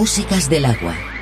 músicas del agua.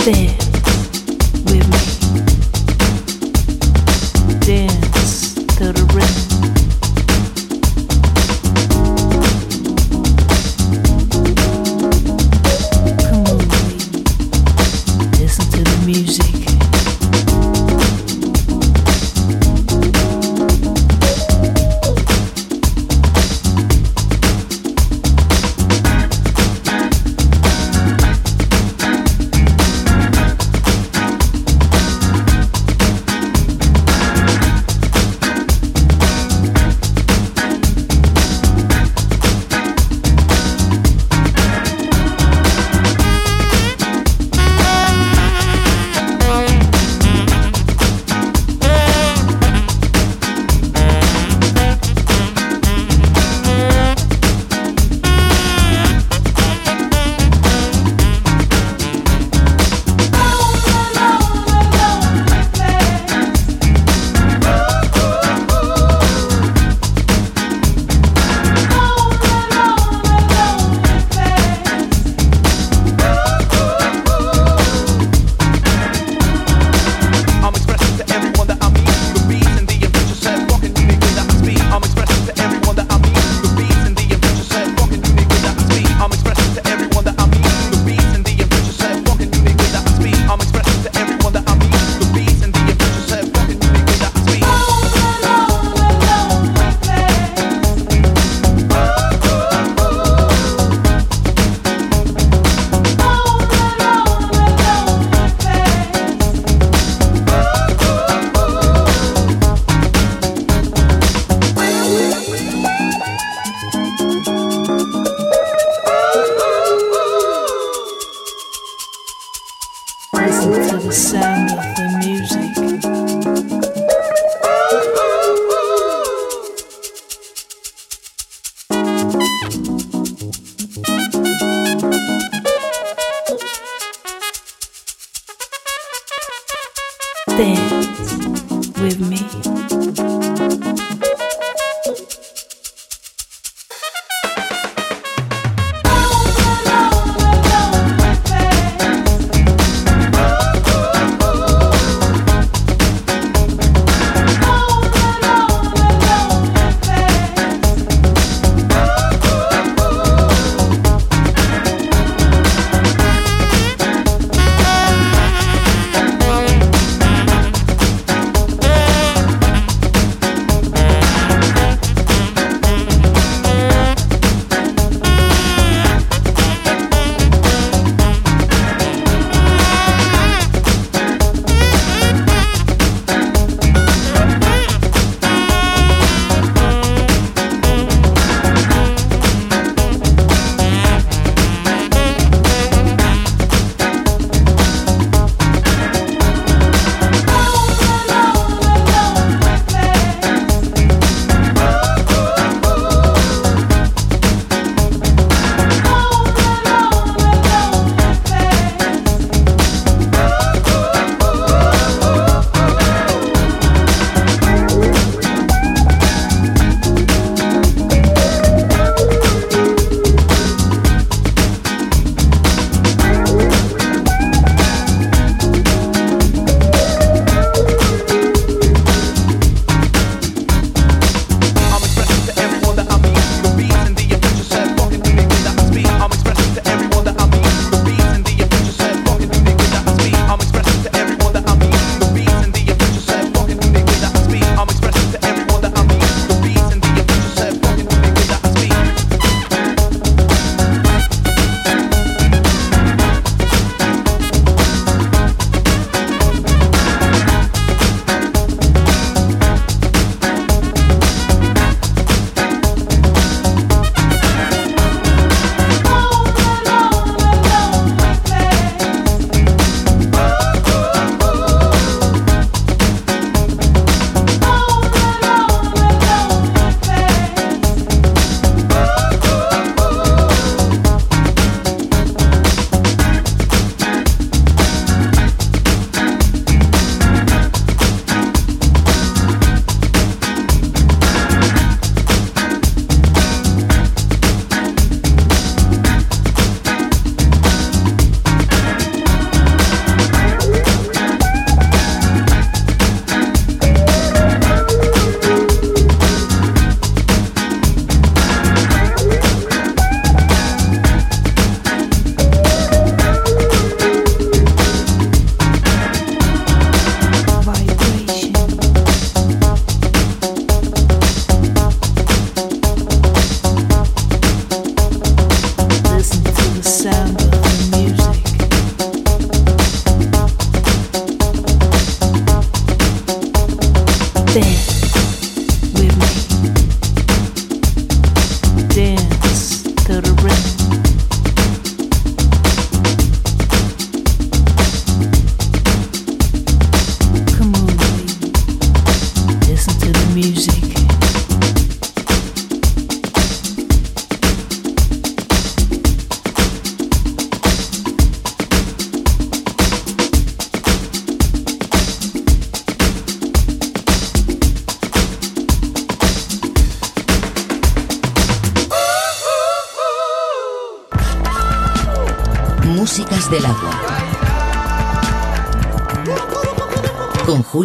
Este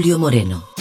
Julio Moreno.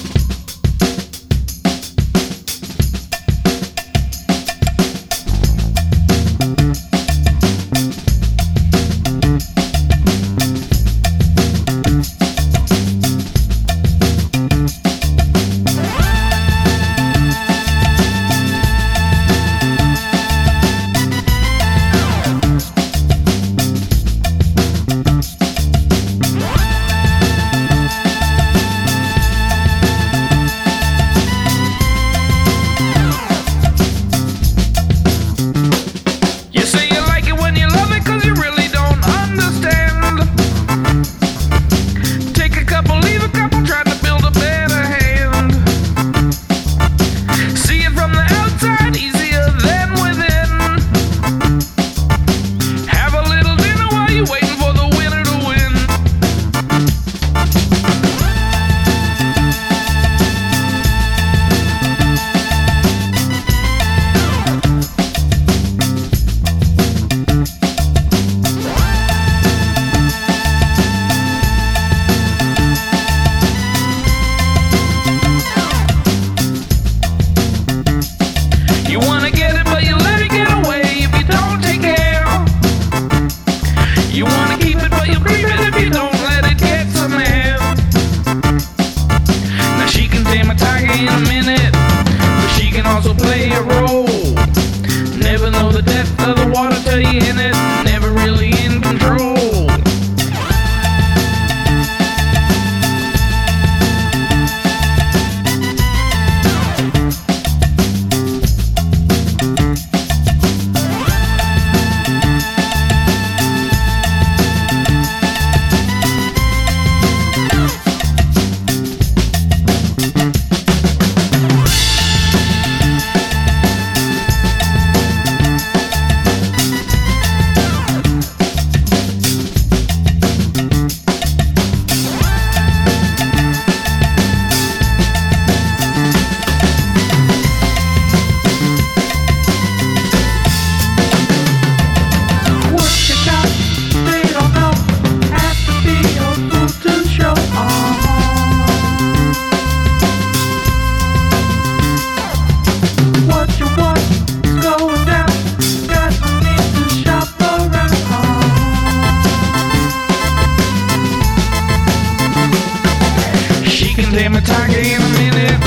damn it, target in a minute.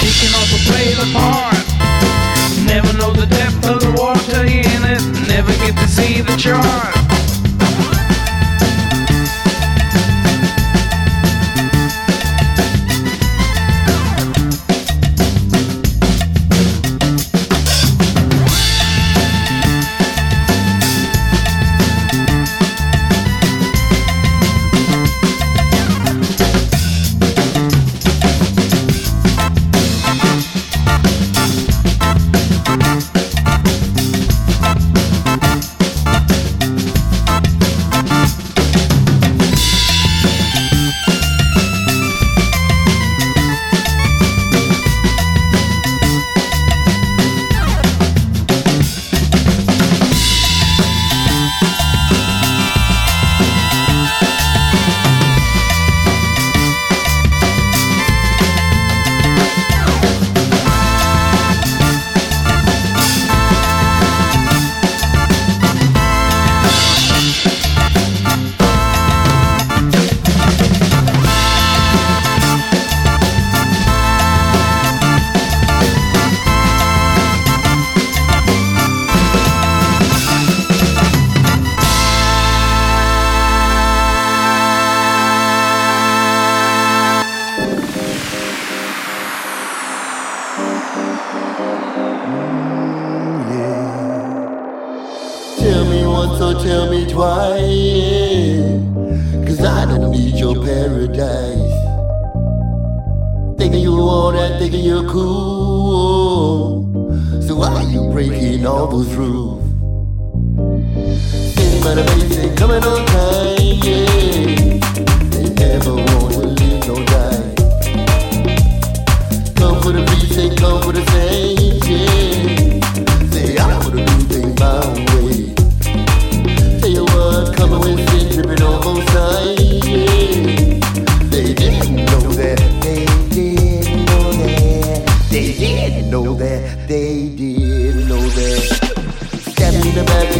She can also play the part. Never know the depth of the water in it. Never get to see the chart. noble's roof. Think about a baby coming on time, yeah. They never want to live no die. Come for the reason, come for the change, yeah. they I gonna do things my way. Tell you what, come away, sit, tripping on both sides.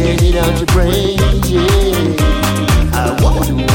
Lady, don't you pray? Yeah. I want to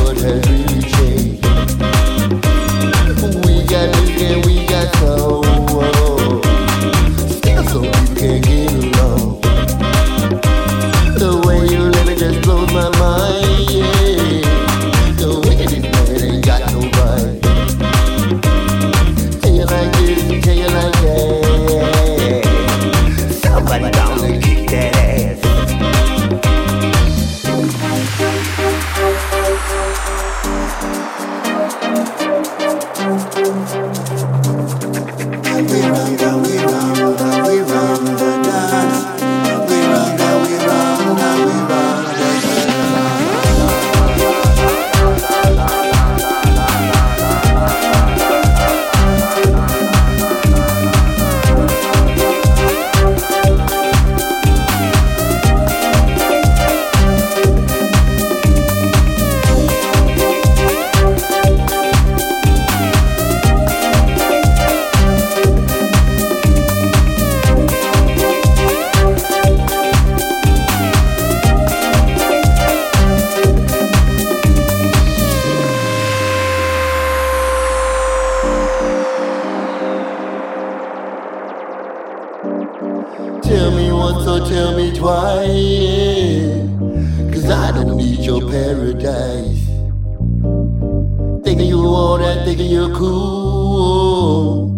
your paradise. Thinking you all that, thinking you're cool.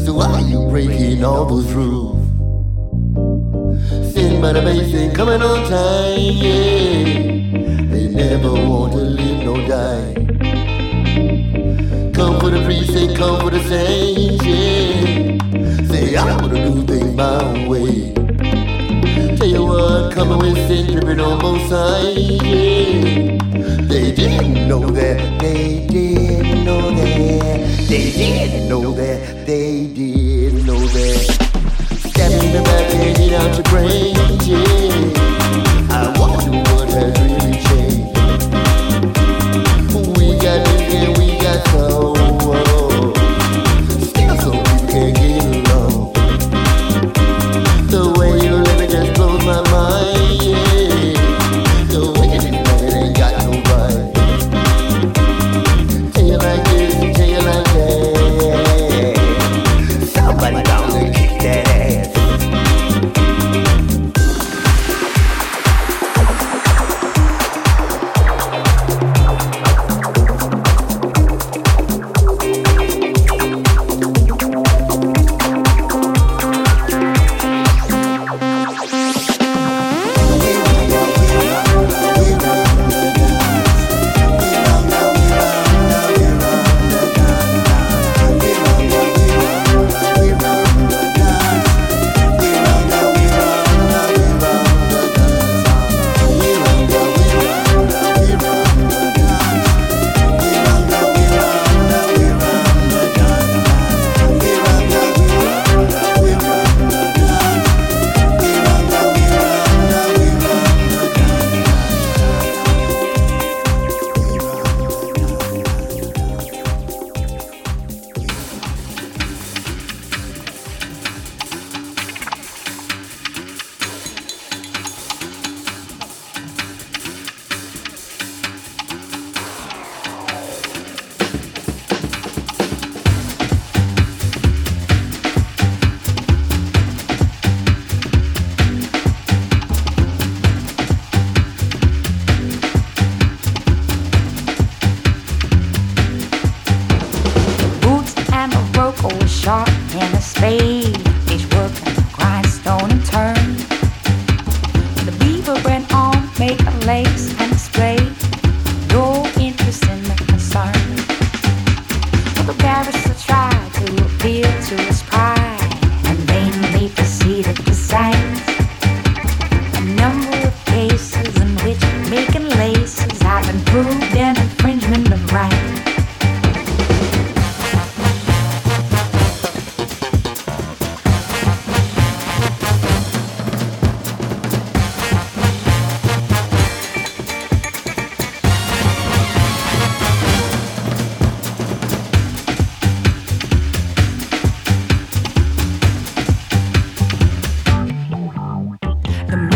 So why are you breaking all those rules? Sin by the basin, coming on time, yeah. They never want to live no die. Come for the precinct, come for the saints. yeah. Say, I'm gonna do things my way. They were coming with dripping on both sides. Yeah. They didn't know that. They didn't know that. They didn't know that. They didn't know that. Stabbing the back, they did out your brain. Yeah.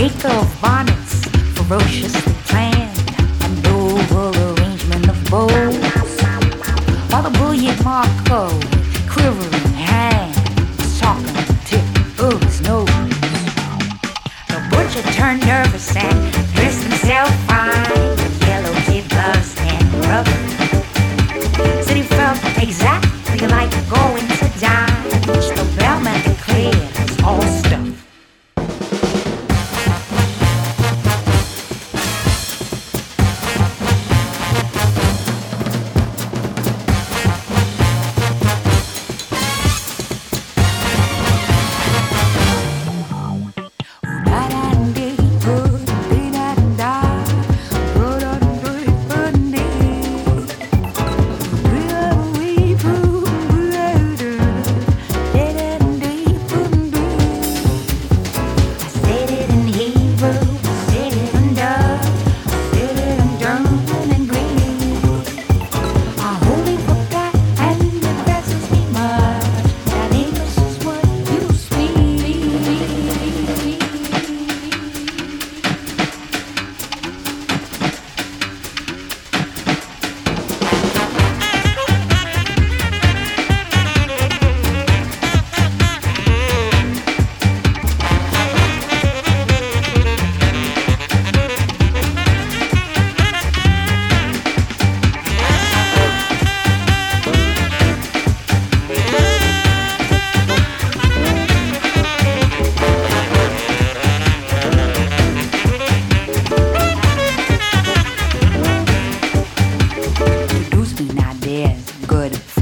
maker of bonnets, ferocious.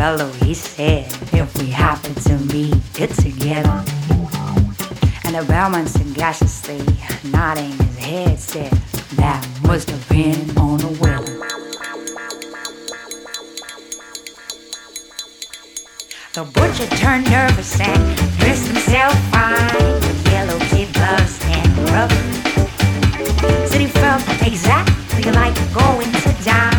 Fellow, he said. If we happen to meet it together. And the bellman sagaciously nodding his head said, That must depend on the weather. The butcher turned nervous and dressed himself fine with yellow kid gloves and rubber. Said he felt exactly like going to die,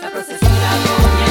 La procesión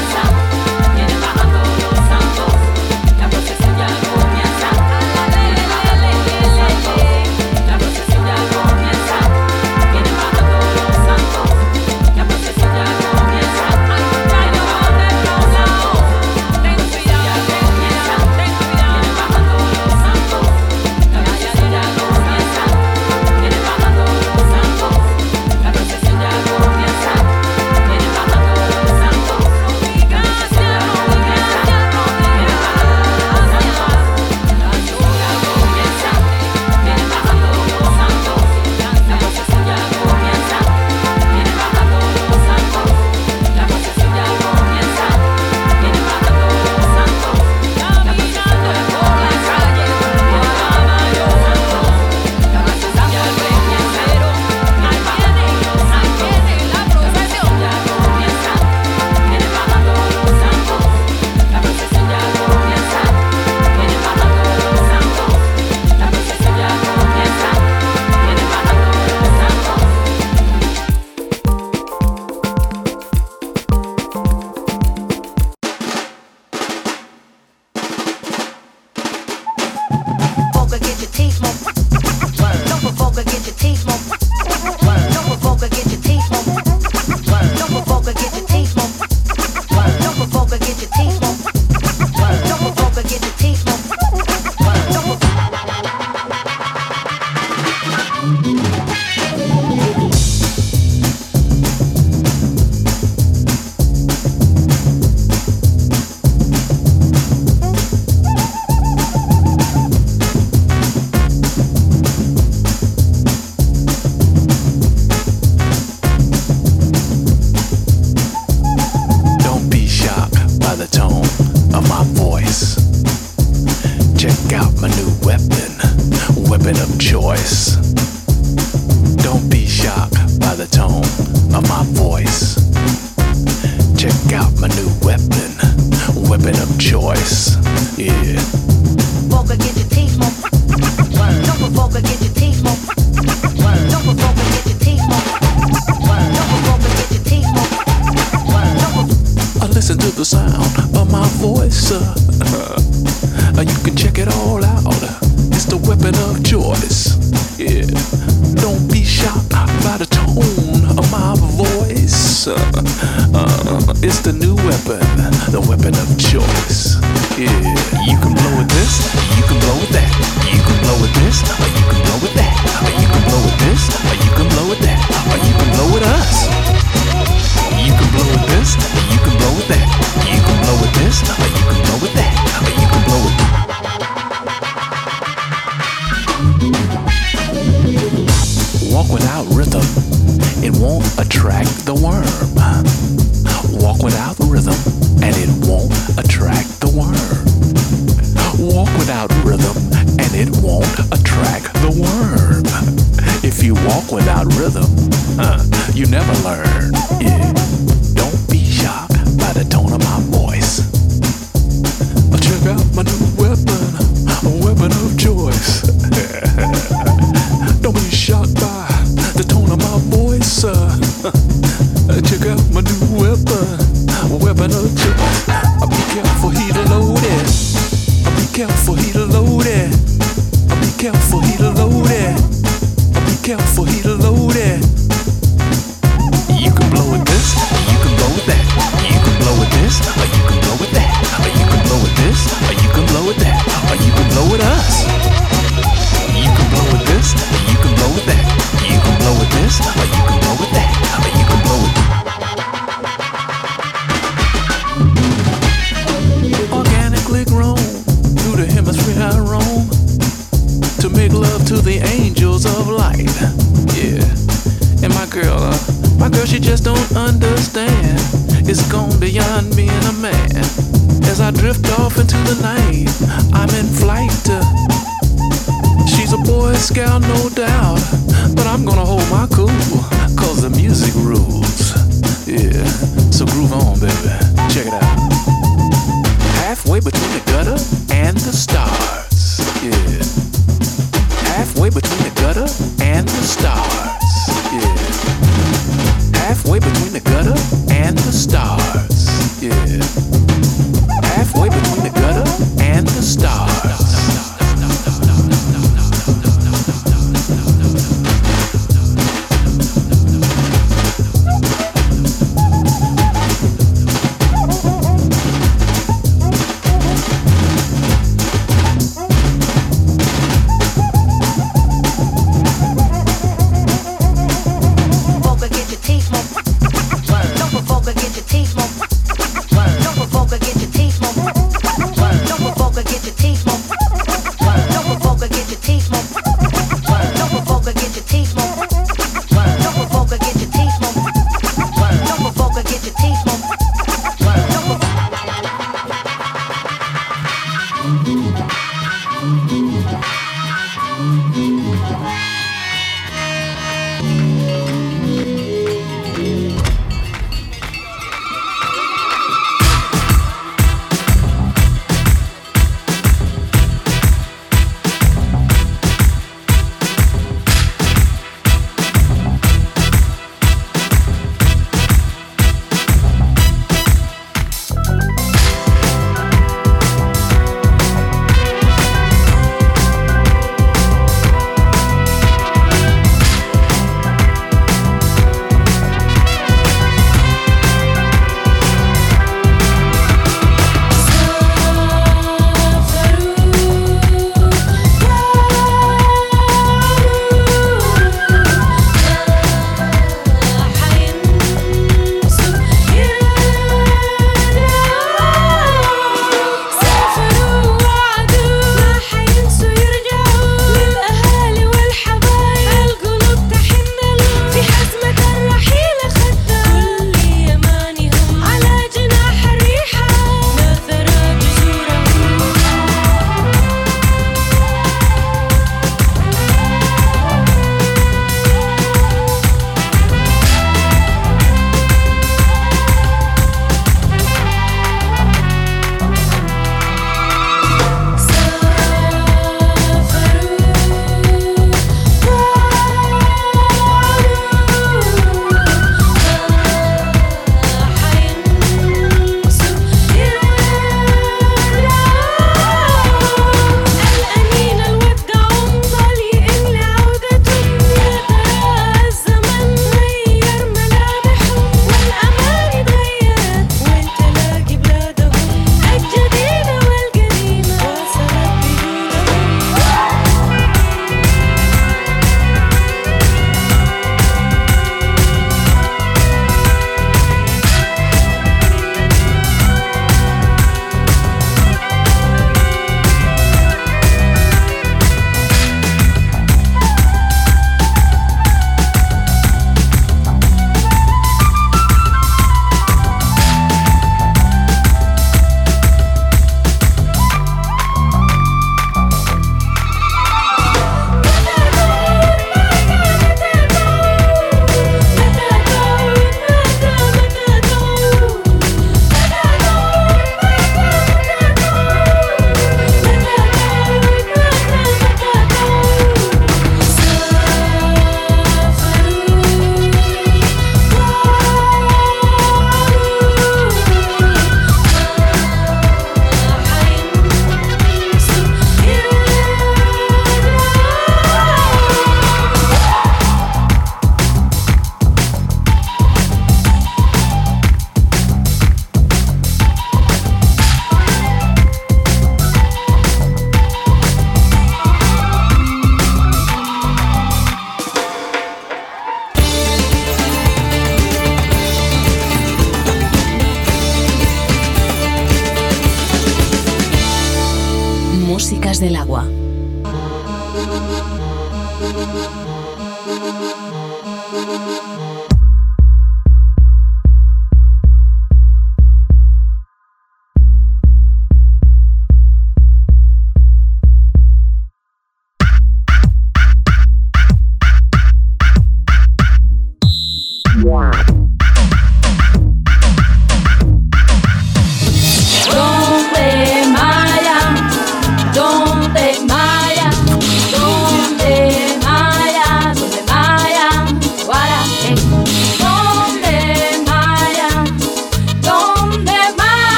el agua.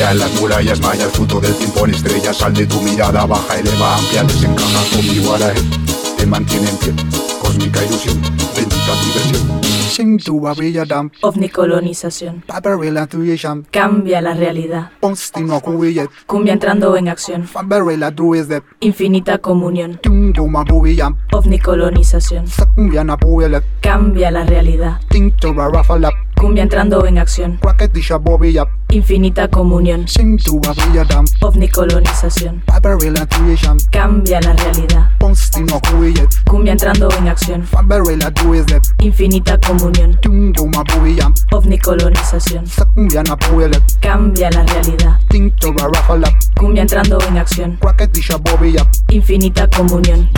En las murallas mayas, fruto del tiempo en estrellas, sal de tu mirada, baja, eleva, amplia, desencaja, omniwara, te mantiene en pie, cósmica ilusión, bendita diversión. Sing to a real dam, Ovnicolonización. Barbarella tuition, Cambia la realidad. Postino kuiyet, Cumbia entrando en acción. Barbarella duizet, Infinita comunión. Tung to ma buiyam, Ovnicolonización. Sakumbia na puelet, Cambia la realidad. Think to a raffalap, Cumbia entrando en acción. Quacketisha bobiyap, Infinita comunión. Ovnicolonización. Cambia la realidad. Cumbia entrando en acción. Infinita comunión. Ovnicolonización. Cambia la realidad. Cumbia entrando en acción. Infinita comunión.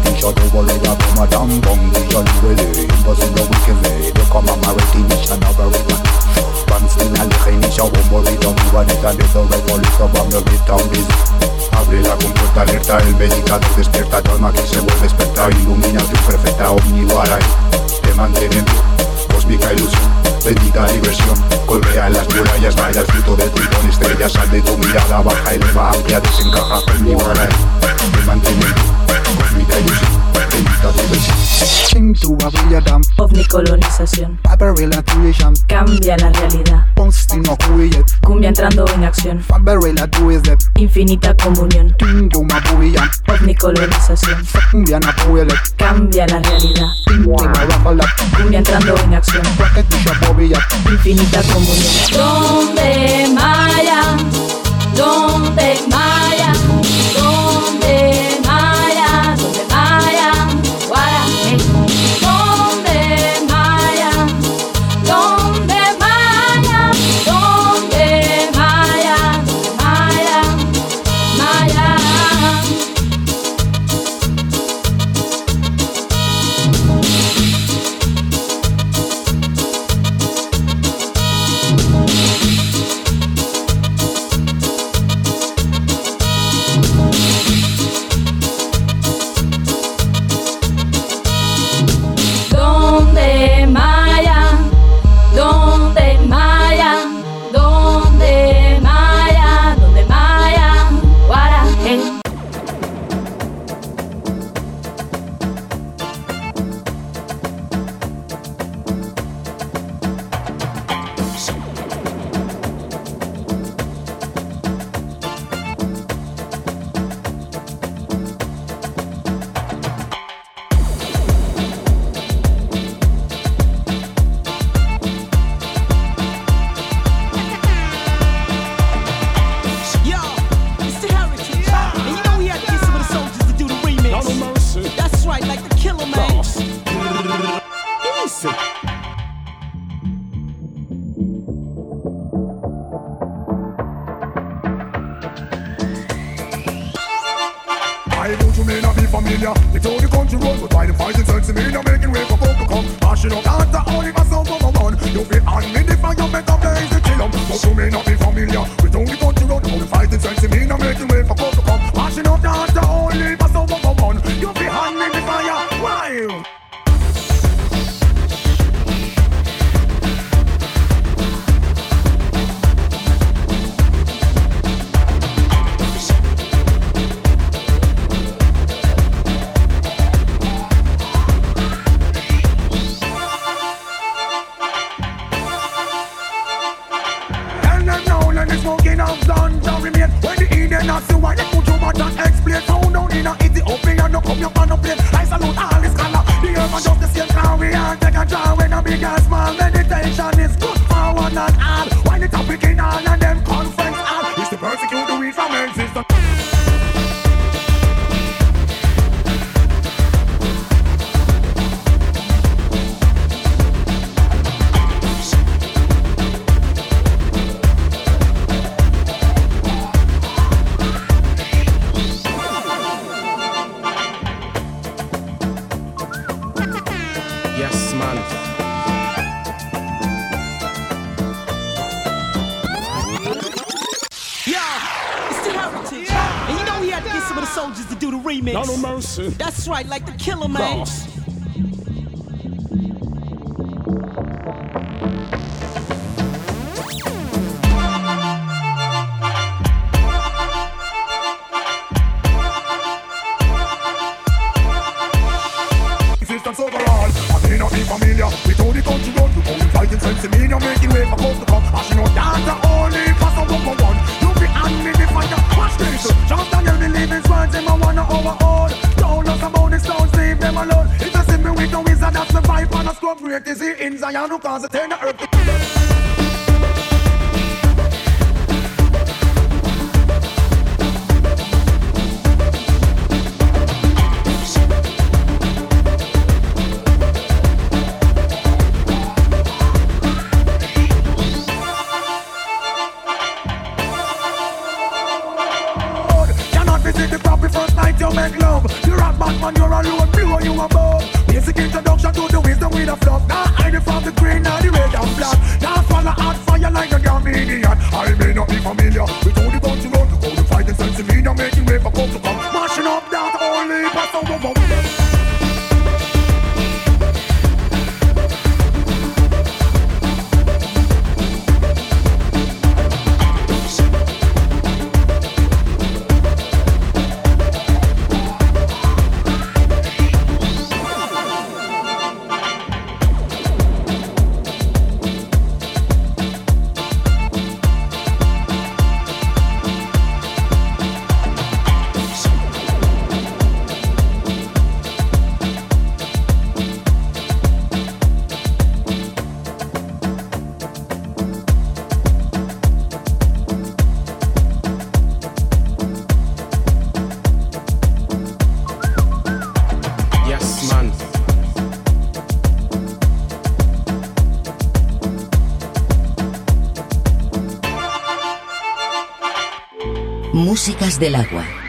Bombo di giardino, combattere la tumba del senele ne canella le spingiata no va adesso no correle tanti va va con di janti no correle di shodo vole da no ma dan con di jalo vele ndo si lo we can vele yo come ma ready ni chana va we can Dancing al geni chao bombo di don va de tan de to re polito va me get down busy Abre la compuerta alerta, el medicador despierta tu alma que se vuelve espectral, ilumina tu perfecta omniwara, te mantiene en pie, cósmica ilusión, bendita diversión, golpea en las murallas, el fruto del tribón, estrella, sal de tu mirada, baja, eleva, amplia, desencaja, omniwara, te mantiene tuition, Cambia la realidad. Cumbia entrando en acción. Infinita comunión. Na puilet, Cambia la realidad. Cumbia entrando en acción. Infinita comunión. things I don't cause, I turn the earth. del agua.